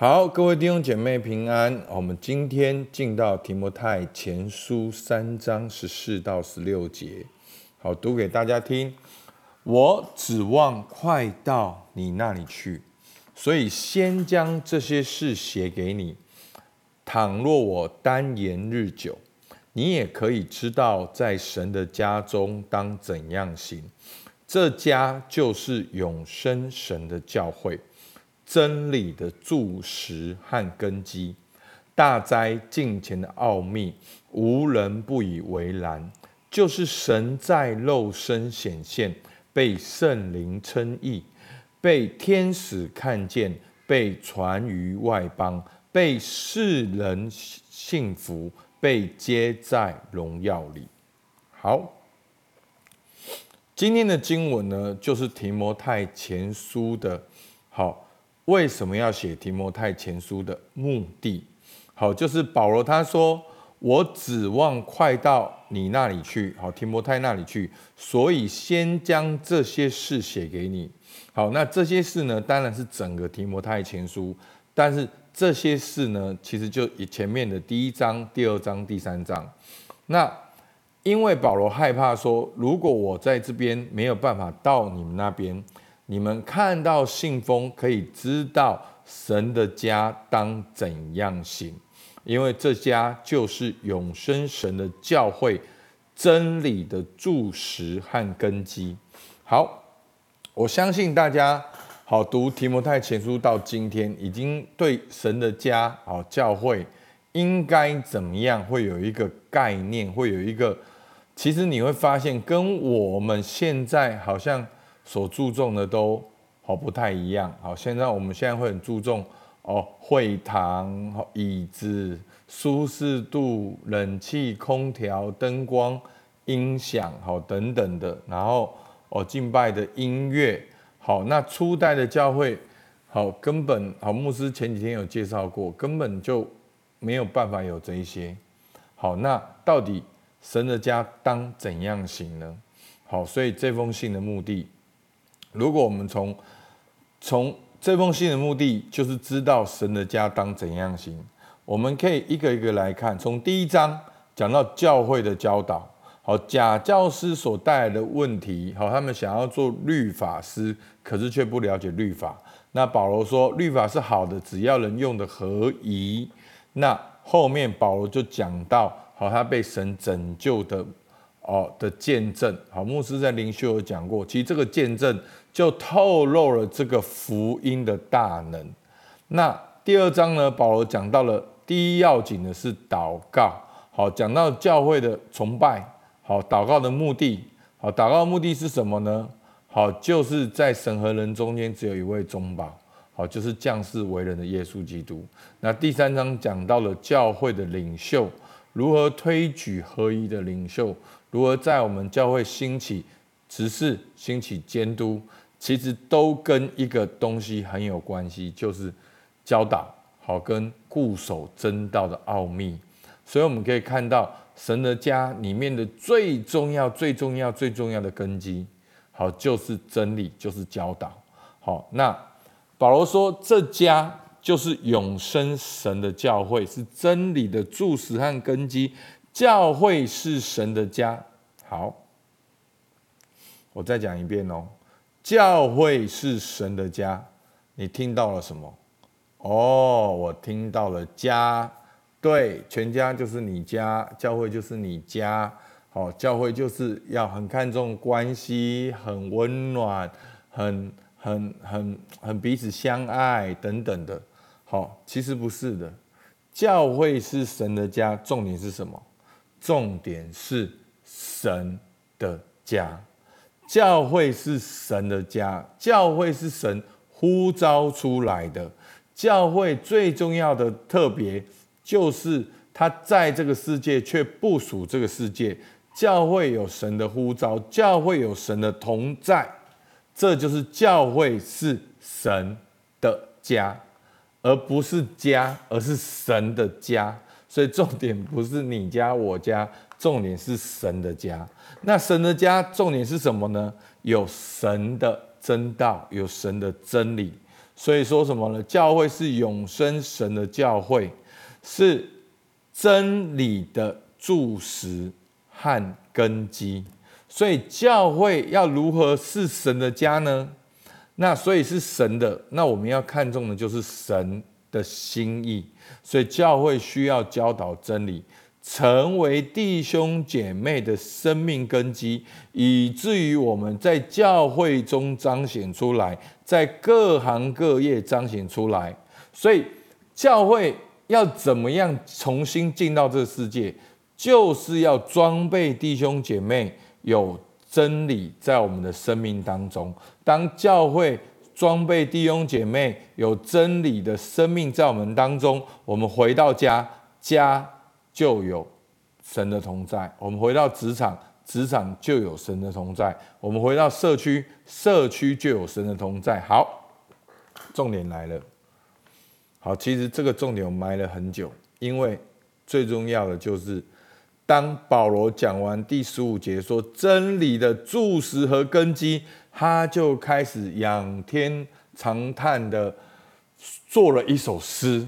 好，各位弟兄姐妹平安。我们今天进到提摩太前书三章十四到十六节，好，读给大家听。我指望快到你那里去，所以先将这些事写给你。倘若我单言日久，你也可以知道在神的家中当怎样行。这家就是永生神的教会。真理的柱石和根基，大灾近前的奥秘，无人不以为然。就是神在肉身显现，被圣灵称义，被天使看见，被传于外邦，被世人信服，被接在荣耀里。好，今天的经文呢，就是提摩太前书的。好。为什么要写提摩太前书的目的？好，就是保罗他说：“我指望快到你那里去，好，提摩太那里去，所以先将这些事写给你。”好，那这些事呢，当然是整个提摩太前书，但是这些事呢，其实就以前面的第一章、第二章、第三章。那因为保罗害怕说，如果我在这边没有办法到你们那边。你们看到信封，可以知道神的家当怎样行，因为这家就是永生神的教会，真理的柱石和根基。好，我相信大家好读提摩太前书到今天，已经对神的家好教会应该怎么样会有一个概念，会有一个，其实你会发现跟我们现在好像。所注重的都好不太一样。好，现在我们现在会很注重哦，会堂、椅子、舒适度、冷气、空调、灯光、音响，好等等的。然后哦，敬拜的音乐，好，那初代的教会，好根本好，牧师前几天有介绍过，根本就没有办法有这一些。好，那到底神的家当怎样行呢？好，所以这封信的目的。如果我们从从这封信的目的就是知道神的家当怎样行，我们可以一个一个来看。从第一章讲到教会的教导，好假教师所带来的问题，好他们想要做律法师，可是却不了解律法。那保罗说律法是好的，只要人用的合宜。那后面保罗就讲到，好他被神拯救的。哦的见证，好，牧师在灵修有讲过，其实这个见证就透露了这个福音的大能。那第二章呢，保罗讲到了第一要紧的是祷告，好，讲到教会的崇拜，好，祷告的目的，好，祷告目的是什么呢？好，就是在神和人中间只有一位中保，好，就是降世为人的耶稣基督。那第三章讲到了教会的领袖如何推举合一的领袖。如何在我们教会兴起执事、兴起监督，其实都跟一个东西很有关系，就是教导好跟固守真道的奥秘。所以我们可以看到神的家里面的最重要、最重要、最重要的根基，好就是真理，就是教导。好，那保罗说，这家就是永生神的教会，是真理的柱石和根基。教会是神的家。好，我再讲一遍哦。教会是神的家。你听到了什么？哦，我听到了家。对，全家就是你家，教会就是你家。好，教会就是要很看重关系，很温暖，很很很很彼此相爱等等的。好，其实不是的。教会是神的家，重点是什么？重点是神的家，教会是神的家，教会是神呼召出来的。教会最重要的特别就是他在这个世界却不属这个世界。教会有神的呼召，教会有神的同在，这就是教会是神的家，而不是家，而是神的家。所以重点不是你家我家，重点是神的家。那神的家重点是什么呢？有神的真道，有神的真理。所以说什么呢？教会是永生神的教会，是真理的柱石和根基。所以教会要如何是神的家呢？那所以是神的，那我们要看重的就是神的心意。所以教会需要教导真理，成为弟兄姐妹的生命根基，以至于我们在教会中彰显出来，在各行各业彰显出来。所以教会要怎么样重新进到这个世界，就是要装备弟兄姐妹。有真理在我们的生命当中，当教会装备弟兄姐妹有真理的生命在我们当中，我们回到家，家就有神的同在；我们回到职场，职场就有神的同在；我们回到社区，社区就有神的同在。好，重点来了。好，其实这个重点我埋了很久，因为最重要的就是。当保罗讲完第十五节说真理的柱石和根基，他就开始仰天长叹的做了一首诗。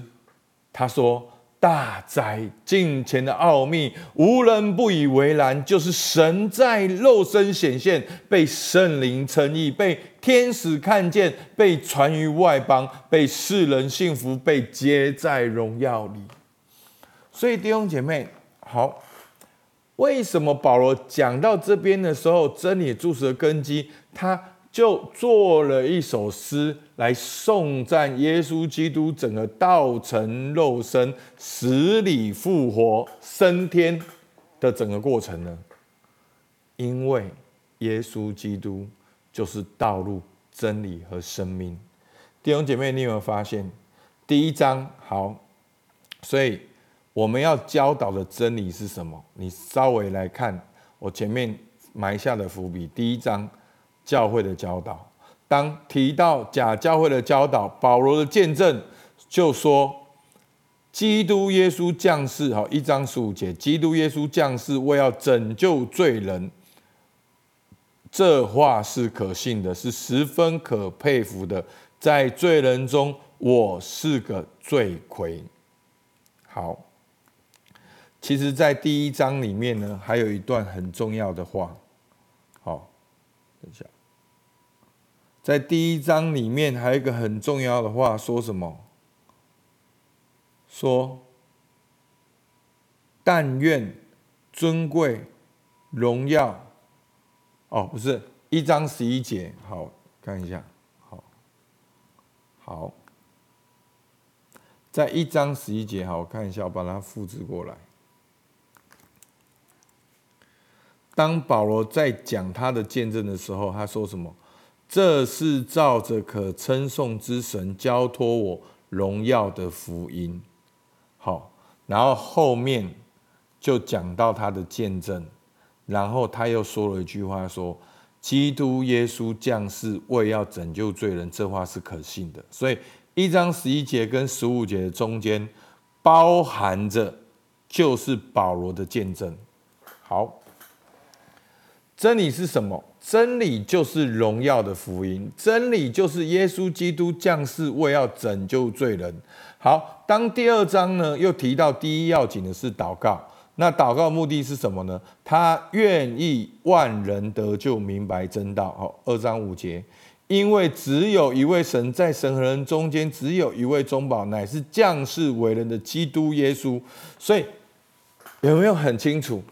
他说：“大哉近前的奥秘，无人不以为然。就是神在肉身显现，被圣灵称义，被天使看见，被传于外邦，被世人信服，被接在荣耀里。”所以弟兄姐妹，好。为什么保罗讲到这边的时候，真理注释的根基，他就做了一首诗来颂赞耶稣基督整个道成肉身、死里复活、升天的整个过程呢？因为耶稣基督就是道路、真理和生命。弟兄姐妹，你有没有发现？第一章好，所以。我们要教导的真理是什么？你稍微来看我前面埋下的伏笔。第一章教会的教导，当提到假教会的教导，保罗的见证就说：基督耶稣降世，好一章十五节，基督耶稣降世为要拯救罪人。这话是可信的，是十分可佩服的。在罪人中，我是个罪魁。好。其实，在第一章里面呢，还有一段很重要的话。好，等一下，在第一章里面还有一个很重要的话，说什么？说：“但愿尊贵荣耀。”哦，不是一章十一节。好，看一下。好，好，在一章十一节。好，我看一下，我把它复制过来。当保罗在讲他的见证的时候，他说什么？这是照着可称颂之神交托我荣耀的福音。好，然后后面就讲到他的见证，然后他又说了一句话，说：“基督耶稣降世为要拯救罪人。”这话是可信的。所以一章十一节跟十五节的中间包含着就是保罗的见证。好。真理是什么？真理就是荣耀的福音，真理就是耶稣基督降世为要拯救罪人。好，当第二章呢又提到第一要紧的是祷告，那祷告目的是什么呢？他愿意万人得救，明白真道。好，二章五节，因为只有一位神，在神和人中间，只有一位中保，乃是降世为人的基督耶稣。所以有没有很清楚？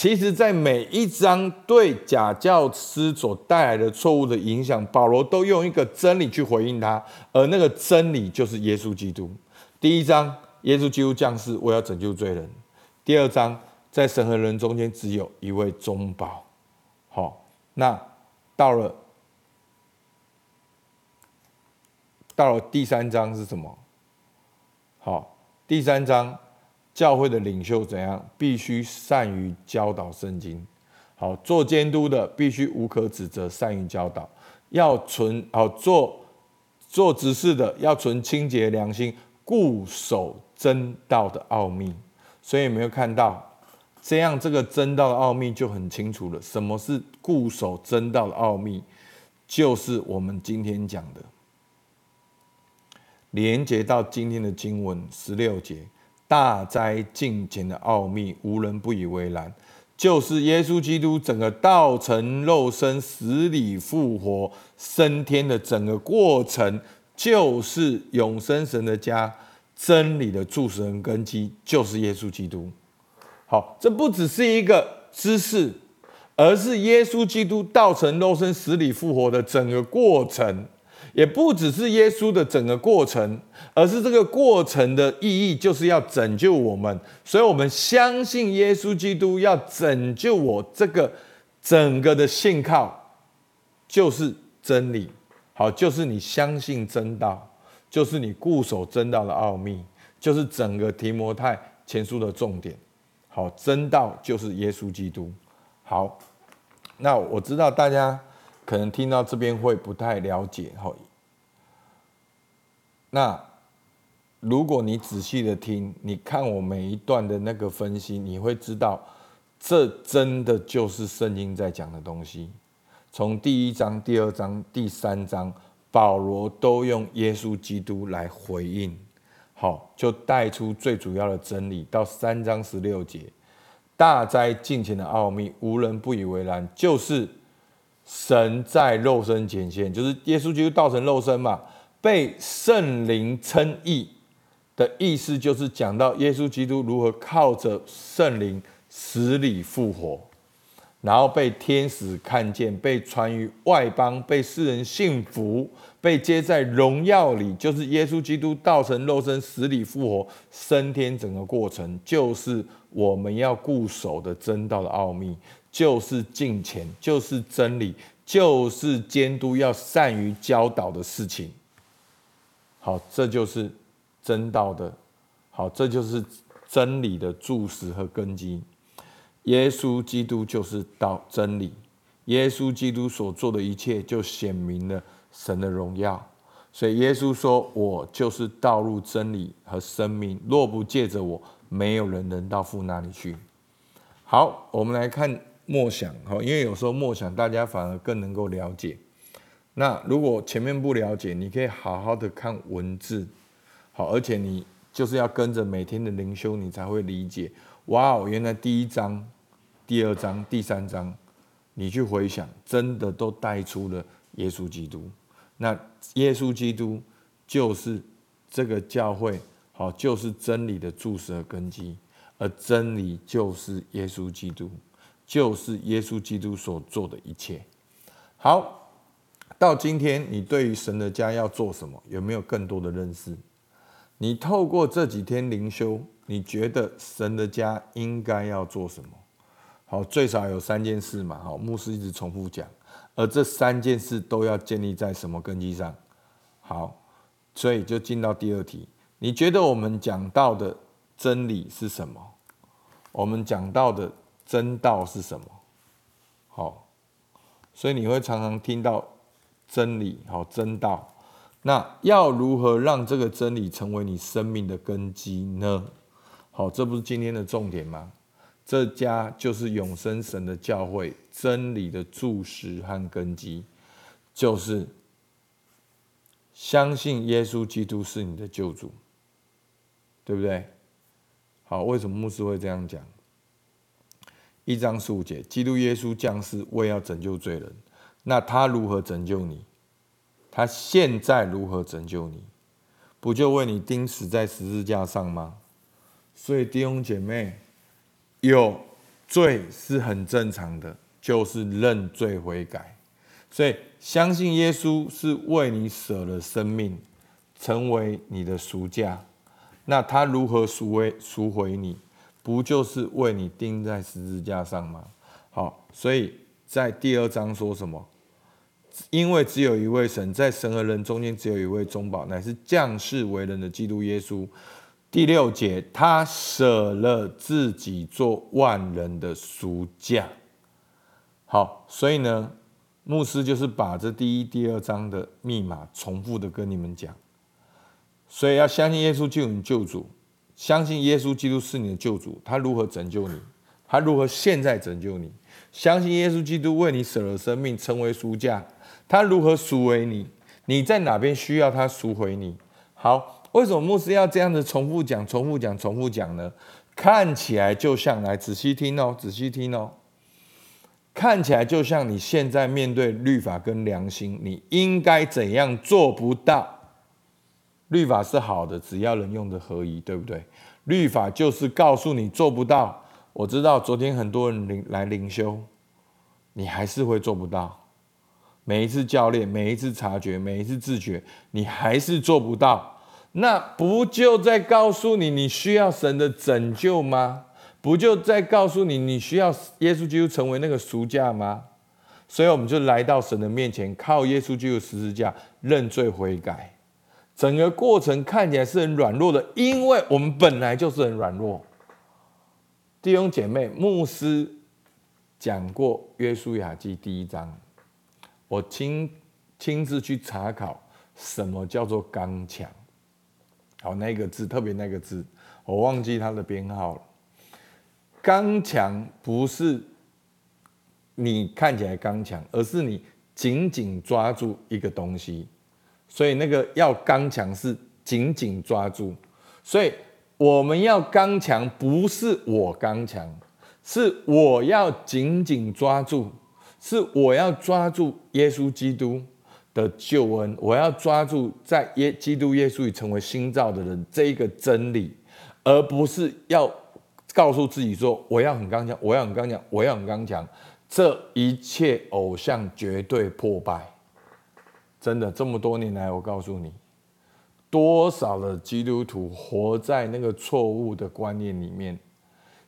其实，在每一章对假教师所带来的错误的影响，保罗都用一个真理去回应他，而那个真理就是耶稣基督。第一章，耶稣基督降世，我要拯救罪人；第二章，在神和人中间只有一位中保。好，那到了到了第三章是什么？好，第三章。教会的领袖怎样？必须善于教导圣经。好，做监督的必须无可指责，善于教导。要存好做做执事的要存清洁良心，固守真道的奥秘。所以有没有看到这样，这个真道的奥秘就很清楚了。什么是固守真道的奥秘？就是我们今天讲的连接到今天的经文十六节，大灾近前的奥秘，无人不以为然。就是耶稣基督整个道成肉身、死里复活、升天的整个过程，就是永生神的家、真理的柱石根基，就是耶稣基督。好，这不只是一个知识，而是耶稣基督道成肉身、死里复活的整个过程。也不只是耶稣的整个过程，而是这个过程的意义就是要拯救我们，所以我们相信耶稣基督要拯救我。这个整个的信靠就是真理，好，就是你相信真道，就是你固守真道的奥秘，就是整个提摩太前书的重点。好，真道就是耶稣基督。好，那我知道大家。可能听到这边会不太了解哈，那如果你仔细的听，你看我每一段的那个分析，你会知道，这真的就是圣经在讲的东西。从第一章、第二章、第三章，保罗都用耶稣基督来回应，好，就带出最主要的真理。到三章十六节，大灾近前的奥秘，无人不以为然，就是。神在肉身显现，就是耶稣基督道成肉身嘛，被圣灵称义的意思，就是讲到耶稣基督如何靠着圣灵死里复活，然后被天使看见，被传于外邦，被世人信服，被接在荣耀里，就是耶稣基督道成肉身死里复活升天整个过程，就是我们要固守的真道的奥秘。就是敬虔，就是真理，就是监督要善于教导的事情。好，这就是真道的，好，这就是真理的注释和根基。耶稣基督就是道真理，耶稣基督所做的一切就显明了神的荣耀。所以耶稣说：“我就是道路、真理和生命，若不借着我，没有人能到父那里去。”好，我们来看。默想，好，因为有时候默想，大家反而更能够了解。那如果前面不了解，你可以好好的看文字，好，而且你就是要跟着每天的灵修，你才会理解。哇哦，原来第一章、第二章、第三章，你去回想，真的都带出了耶稣基督。那耶稣基督就是这个教会，好，就是真理的注释和根基，而真理就是耶稣基督。就是耶稣基督所做的一切。好，到今天你对于神的家要做什么，有没有更多的认识？你透过这几天灵修，你觉得神的家应该要做什么？好，最少有三件事嘛。好，牧师一直重复讲，而这三件事都要建立在什么根基上？好，所以就进到第二题。你觉得我们讲到的真理是什么？我们讲到的。真道是什么？好，所以你会常常听到真理，好真道。那要如何让这个真理成为你生命的根基呢？好，这不是今天的重点吗？这家就是永生神的教会，真理的柱石和根基，就是相信耶稣基督是你的救主，对不对？好，为什么牧师会这样讲？一章十五节，基督耶稣降世为要拯救罪人，那他如何拯救你？他现在如何拯救你？不就为你钉死在十字架上吗？所以弟兄姐妹，有罪是很正常的，就是认罪悔改。所以相信耶稣是为你舍了生命，成为你的赎价。那他如何赎回赎回你？不就是为你钉在十字架上吗？好，所以在第二章说什么？因为只有一位神，在神和人中间只有一位中保，乃是降世为人的基督耶稣。第六节，他舍了自己做万人的赎价。好，所以呢，牧师就是把这第一、第二章的密码重复的跟你们讲。所以要相信耶稣救你救主。相信耶稣基督是你的救主，他如何拯救你？他如何现在拯救你？相信耶稣基督为你舍了生命，成为赎价，他如何赎回你？你在哪边需要他赎回你？好，为什么牧师要这样子重复讲、重复讲、重复讲呢？看起来就像，来仔细听哦，仔细听哦，看起来就像你现在面对律法跟良心，你应该怎样做不到？律法是好的，只要人用的合宜，对不对？律法就是告诉你做不到。我知道昨天很多人来灵修，你还是会做不到。每一次教练，每一次察觉，每一次自觉，你还是做不到。那不就在告诉你，你需要神的拯救吗？不就在告诉你，你需要耶稣基督成为那个赎价吗？所以我们就来到神的面前，靠耶稣基督十字架认罪悔改。整个过程看起来是很软弱的，因为我们本来就是很软弱。弟兄姐妹，牧师讲过《约书亚记》第一章，我亲亲自去查考什么叫做刚强。好，那个字特别那个字，我忘记它的编号了。刚强不是你看起来刚强，而是你紧紧抓住一个东西。所以那个要刚强是紧紧抓住。所以我们要刚强，不是我刚强，是我要紧紧抓住，是我要抓住耶稣基督。的救恩，我要抓住在耶基督耶稣里成为新造的人这一个真理，而不是要告诉自己说我要很刚强，我要很刚强，我要很刚强。这一切偶像绝对破败。真的，这么多年来，我告诉你，多少的基督徒活在那个错误的观念里面。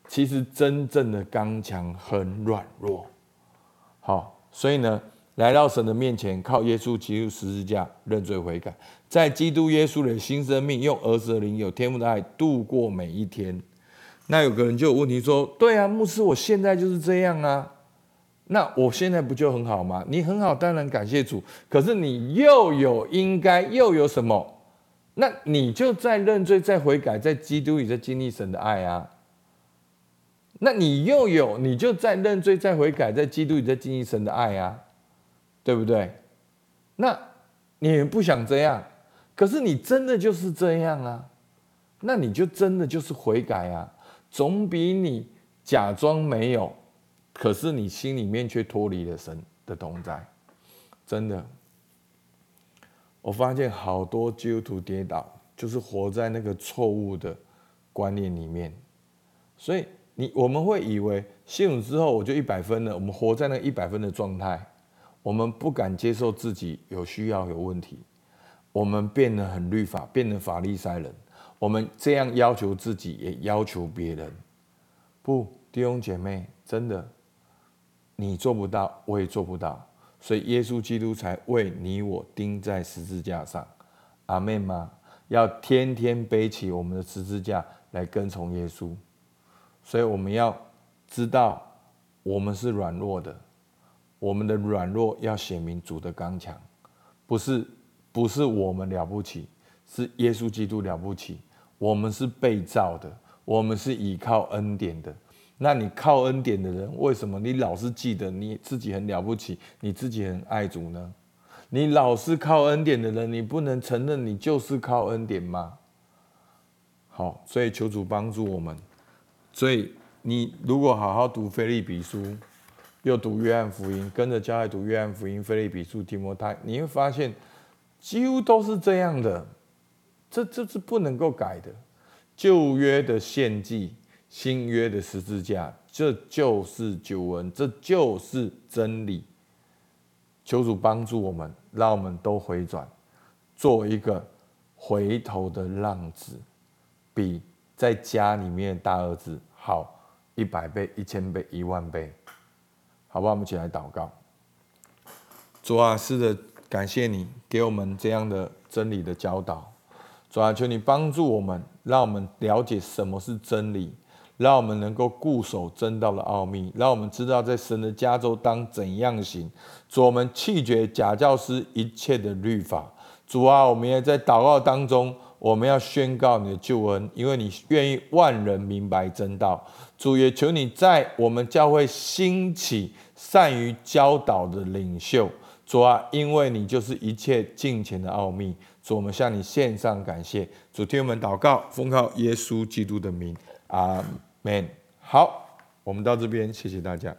其实真正的刚强很软弱。好，所以呢。来到神的面前，靠耶稣基督十字架认罪悔改，在基督耶稣的新生命，用儿子的灵，有天父的爱度过每一天。那有个人就有问题说：“对啊，牧师，我现在就是这样啊，那我现在不就很好吗？你很好，当然感谢主。可是你又有应该又有什么？那你就在认罪、在悔改、在基督里在经历神的爱啊。那你又有，你就在认罪、在悔改、在基督里在经历神的爱啊。”对不对？那你不想这样，可是你真的就是这样啊？那你就真的就是悔改啊，总比你假装没有，可是你心里面却脱离了神的同在。真的，我发现好多基督徒跌倒，就是活在那个错误的观念里面。所以你我们会以为信主之后我就一百分了，我们活在那一百分的状态。我们不敢接受自己有需要有问题，我们变得很律法，变得法利赛人。我们这样要求自己，也要求别人。不，弟兄姐妹，真的，你做不到，我也做不到。所以耶稣基督才为你我钉在十字架上。阿妹吗？要天天背起我们的十字架来跟从耶稣。所以我们要知道，我们是软弱的。我们的软弱要显明主的刚强，不是不是我们了不起，是耶稣基督了不起。我们是被造的，我们是依靠恩典的。那你靠恩典的人，为什么你老是记得你自己很了不起，你自己很爱主呢？你老是靠恩典的人，你不能承认你就是靠恩典吗？好，所以求主帮助我们。所以你如果好好读菲利比书。又读约翰福音，跟着教爱读约翰福音、菲利比书、提摩太，你会发现几乎都是这样的。这这是不能够改的。旧约的献祭，新约的十字架，这就是救恩，这就是真理。求主帮助我们，让我们都回转，做一个回头的浪子，比在家里面大儿子好一百倍、一千倍、一万倍。好不好？我们一起来祷告。主啊，是的，感谢你给我们这样的真理的教导。主啊，求你帮助我们，让我们了解什么是真理，让我们能够固守真道的奥秘，让我们知道在神的家中当怎样行。主，我们弃绝假教师一切的律法。主啊，我们也在祷告当中，我们要宣告你的救恩，因为你愿意万人明白真道。主也求你在我们教会兴起善于教导的领袖。主啊，因为你就是一切尽虔的奥秘。主，我们向你献上感谢。主，听我们祷告，奉靠耶稣基督的名，阿。man 好，我们到这边，谢谢大家。